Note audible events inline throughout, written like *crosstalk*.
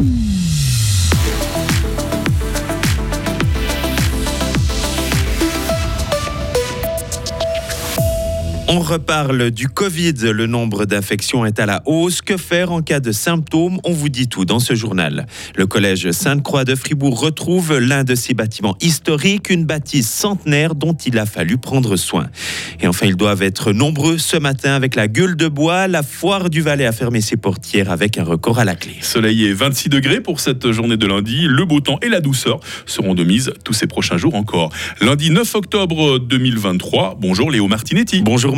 Mm-hmm. On reparle du Covid. Le nombre d'infections est à la hausse. Que faire en cas de symptômes? On vous dit tout dans ce journal. Le collège Sainte-Croix de Fribourg retrouve l'un de ses bâtiments historiques, une bâtisse centenaire dont il a fallu prendre soin. Et enfin, ils doivent être nombreux ce matin avec la gueule de bois. La foire du Valais a fermé ses portières avec un record à la clé. Soleil et 26 degrés pour cette journée de lundi. Le beau temps et la douceur seront de mise tous ces prochains jours encore. Lundi 9 octobre 2023. Bonjour Léo Martinetti. Bonjour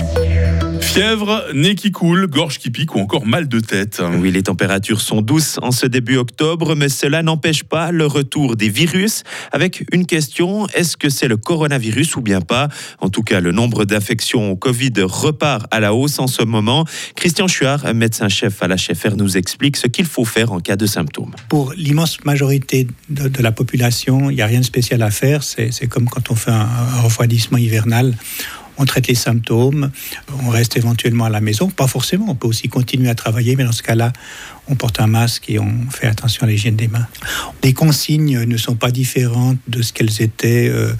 Fièvre, nez qui coule, gorge qui pique ou encore mal de tête. Oui, les températures sont douces en ce début octobre, mais cela n'empêche pas le retour des virus. Avec une question, est-ce que c'est le coronavirus ou bien pas? En tout cas, le nombre d'infections au Covid repart à la hausse en ce moment. Christian Chuard, médecin-chef à la HFR, nous explique ce qu'il faut faire en cas de symptômes. Pour l'immense majorité de, la population, il n'y a rien de spécial à faire. C'est comme quand on fait un refroidissement hivernal on traite les symptômes, on reste éventuellement à la maison, pas forcément, on peut aussi continuer à travailler, mais dans ce cas-là, on porte un masque et on fait attention à l'hygiène des mains. Les consignes ne sont pas différentes de ce qu'elles étaient. Euh,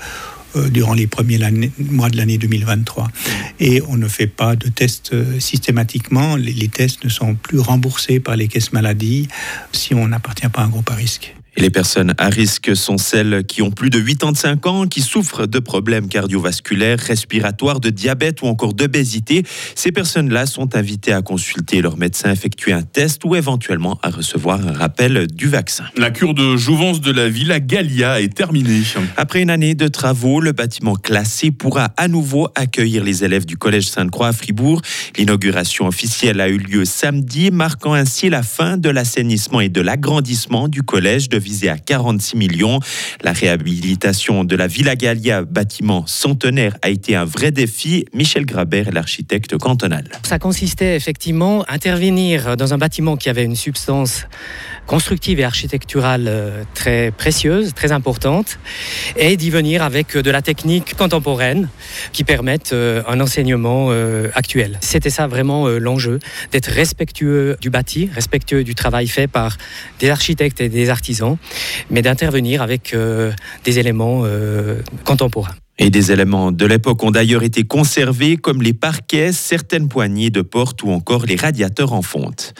euh, durant les premiers mois de l'année 2023. Et on ne fait pas de tests euh, systématiquement. Les, tests ne sont plus remboursés par les caisses maladies si on n'appartient pas à un groupe à risque. Et les personnes à risque sont celles qui ont plus de 85 ans, qui souffrent de problèmes cardiovasculaires, respiratoires, de diabète ou encore d'obésité. Ces personnes-là sont invitées à consulter leur médecin, effectuer un test ou éventuellement à recevoir un rappel du vaccin. La cure de jouvence de la Villa Gallia est terminée. Après une année de travaux, le bâtiment classé pourra à nouveau accueillir les élèves du Collège Sainte-Croix à Fribourg. L'inauguration officielle a eu lieu samedi, marquant ainsi la fin de l'assainissement et de l'agrandissement du collège de visé à 46 millions. La réhabilitation de la Villa Gallia, bâtiment centenaire, a été un vrai défi. Michel Grabert est l'architecte cantonal. Ça consistait effectivement à intervenir dans un bâtiment qui avait une substance constructive et architecturale euh, très précieuse, très importante, et d'y venir avec de la technique contemporaine qui permette euh, un enseignement euh, actuel. C'était ça vraiment l'enjeu, d'être respectueux du bâti, respectueux du travail fait par des architectes et des artisans, mais d'intervenir avec des éléments contemporains. Et des éléments de l'époque ont d'ailleurs été conservés, comme les parquets, certaines poignées de porte ou encore les radiateurs en fonte.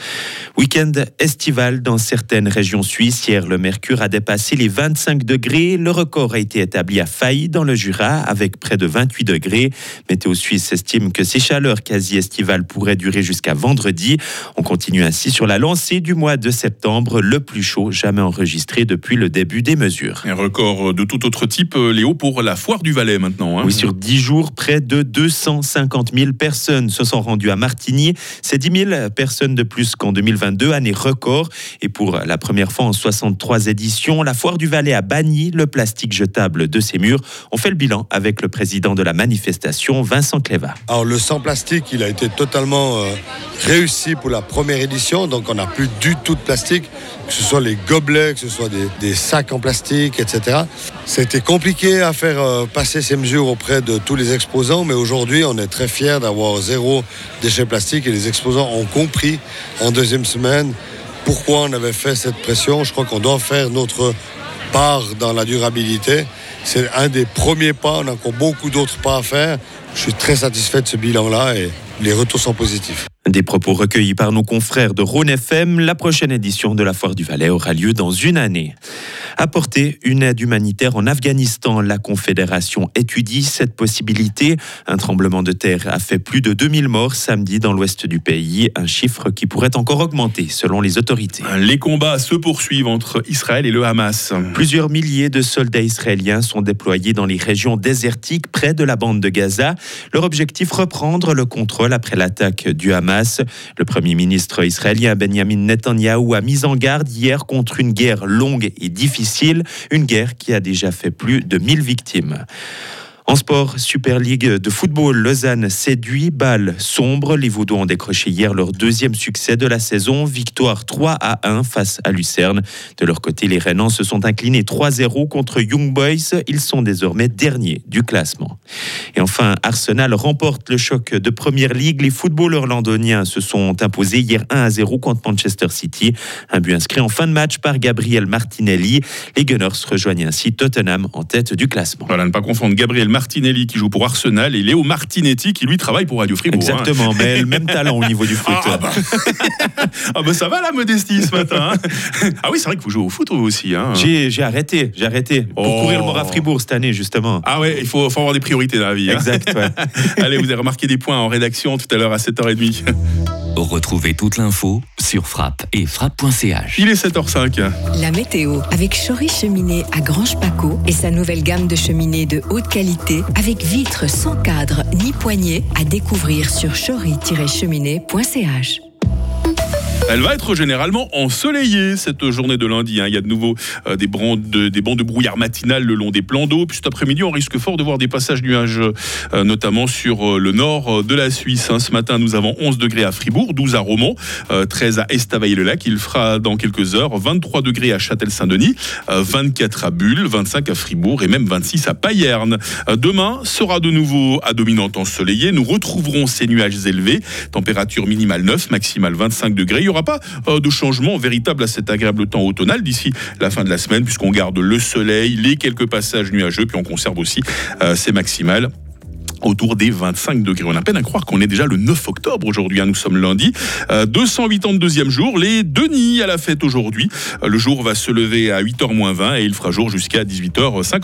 Week-end estival dans certaines régions suisses. Hier, le mercure a dépassé les 25 degrés. Le record a été établi à Failly, dans le Jura, avec près de 28 degrés. Météo Suisse estime que ces chaleurs quasi estivales pourraient durer jusqu'à vendredi. On continue ainsi sur la lancée du mois de septembre, le plus chaud jamais enregistré depuis le début des mesures. Un record de tout autre type, Léo, pour la foire du Valais maintenant. Hein. Oui, sur 10 jours, près de 250 000 personnes se sont rendues à Martigny. C'est 10 000 personnes de plus qu'en 2022, année record. Et pour la première fois en 63 éditions, la Foire du Valais a banni le plastique jetable de ses murs. On fait le bilan avec le président de la manifestation, Vincent Cléva. Alors le sans plastique, il a été totalement euh, réussi pour la première édition. Donc on n'a plus du tout de plastique, que ce soit les gobelets, que ce soit des, sacs en plastique, etc. C'était compliqué à faire euh, passer ces mesures auprès de tous les exposants, mais aujourd'hui, on est très fiers d'avoir zéro déchet plastique et les exposants ont compris en deuxième semaine pourquoi on avait fait cette pression. Je crois qu'on doit faire notre part dans la durabilité. C'est un des premiers pas, on a encore beaucoup d'autres pas à faire. Je suis très satisfait de ce bilan-là et les retours sont positifs. Des propos recueillis par nos confrères de Rhône FM. La prochaine édition de la Foire du Valais aura lieu dans une année. Apporter une aide humanitaire en Afghanistan. La Confédération étudie cette possibilité. Un tremblement de terre a fait plus de 2000 morts samedi dans l'ouest du pays, un chiffre qui pourrait encore augmenter selon les autorités. Les combats se poursuivent entre Israël et le Hamas. Plusieurs milliers de soldats israéliens sont déployés dans les régions désertiques près de la bande de Gaza. Leur objectif reprendre le contrôle après l'attaque du Hamas. Le Premier ministre israélien Benjamin Netanyahu a mis en garde hier contre une guerre longue et difficile une guerre qui a déjà fait plus de 1000 victimes. En sport, Super League de football, Lausanne séduit, balle sombre. Les Vaudois ont décroché hier leur deuxième succès de la saison, victoire 3 à 1 face à Lucerne. De leur côté, les Rennans se sont inclinés 3-0 contre Young Boys. Ils sont désormais derniers du classement. Et enfin, Arsenal remporte le choc de Première Ligue. Les footballeurs londoniens se sont imposés hier 1 à 0 contre Manchester City. Un but inscrit en fin de match par Gabriel Martinelli. Les Gunners rejoignent ainsi Tottenham en tête du classement. Voilà, ne pas confondre Gabriel Martinelli qui joue pour Arsenal et Léo Martinetti qui lui travaille pour Radio Fribourg. hein. Exactement, mais le même talent au niveau du foot. Ah bah. *laughs* Ah bah ça va la modestie ce matin. hein. ah oui, c'est vrai que vous jouez au foot vous aussi. Hein. J'ai arrêté, j'ai arrêté pour Oh. courir le Mora Fribourg cette année justement. Ah ouais, il faut, faut avoir des priorités dans la vie. hein. Exact. ouais. *laughs* Allez, vous avez remarqué des points en rédaction tout à l'heure à 7h30. Retrouvez toute l'info sur frappe et frappe.ch. Il est 7h05. La météo avec Chory Cheminée à Grange Paco et sa nouvelle gamme de cheminées de haute qualité avec vitres sans cadre ni poignée à découvrir sur chory-cheminée.ch. Elle va être généralement ensoleillée cette journée de lundi. hein. Il y a de nouveau euh, des, bancs de, de brouillard matinal le long des plans d'eau. Puis cet après-midi, on risque fort de voir des passages nuageux, euh, notamment sur euh, le nord de la Suisse. hein. Ce matin, nous avons 11 degrés à Fribourg, 12 à Romont, euh, 13 à Estavayer-le-Lac. Il fera dans quelques heures 23 degrés à Châtel-Saint-Denis, euh, 24 à Bulle, 25 à Fribourg et même 26 à Payerne. Demain sera de nouveau à dominante ensoleillée. Nous retrouverons ces nuages élevés. Température minimale 9, maximale 25 degrés. Il n'y aura pas euh, de changement véritable à cet agréable temps automnal d'ici la fin de la semaine, puisqu'on garde le soleil, les quelques passages nuageux, puis on conserve aussi euh, ces maximales autour des 25 degrés. On a peine à croire qu'on est déjà le 9 octobre aujourd'hui, hein, nous sommes lundi. Euh, 282e jour, les Denis à la fête aujourd'hui. Euh, le jour va se lever à 8h moins 20 et il fera jour jusqu'à 18h50.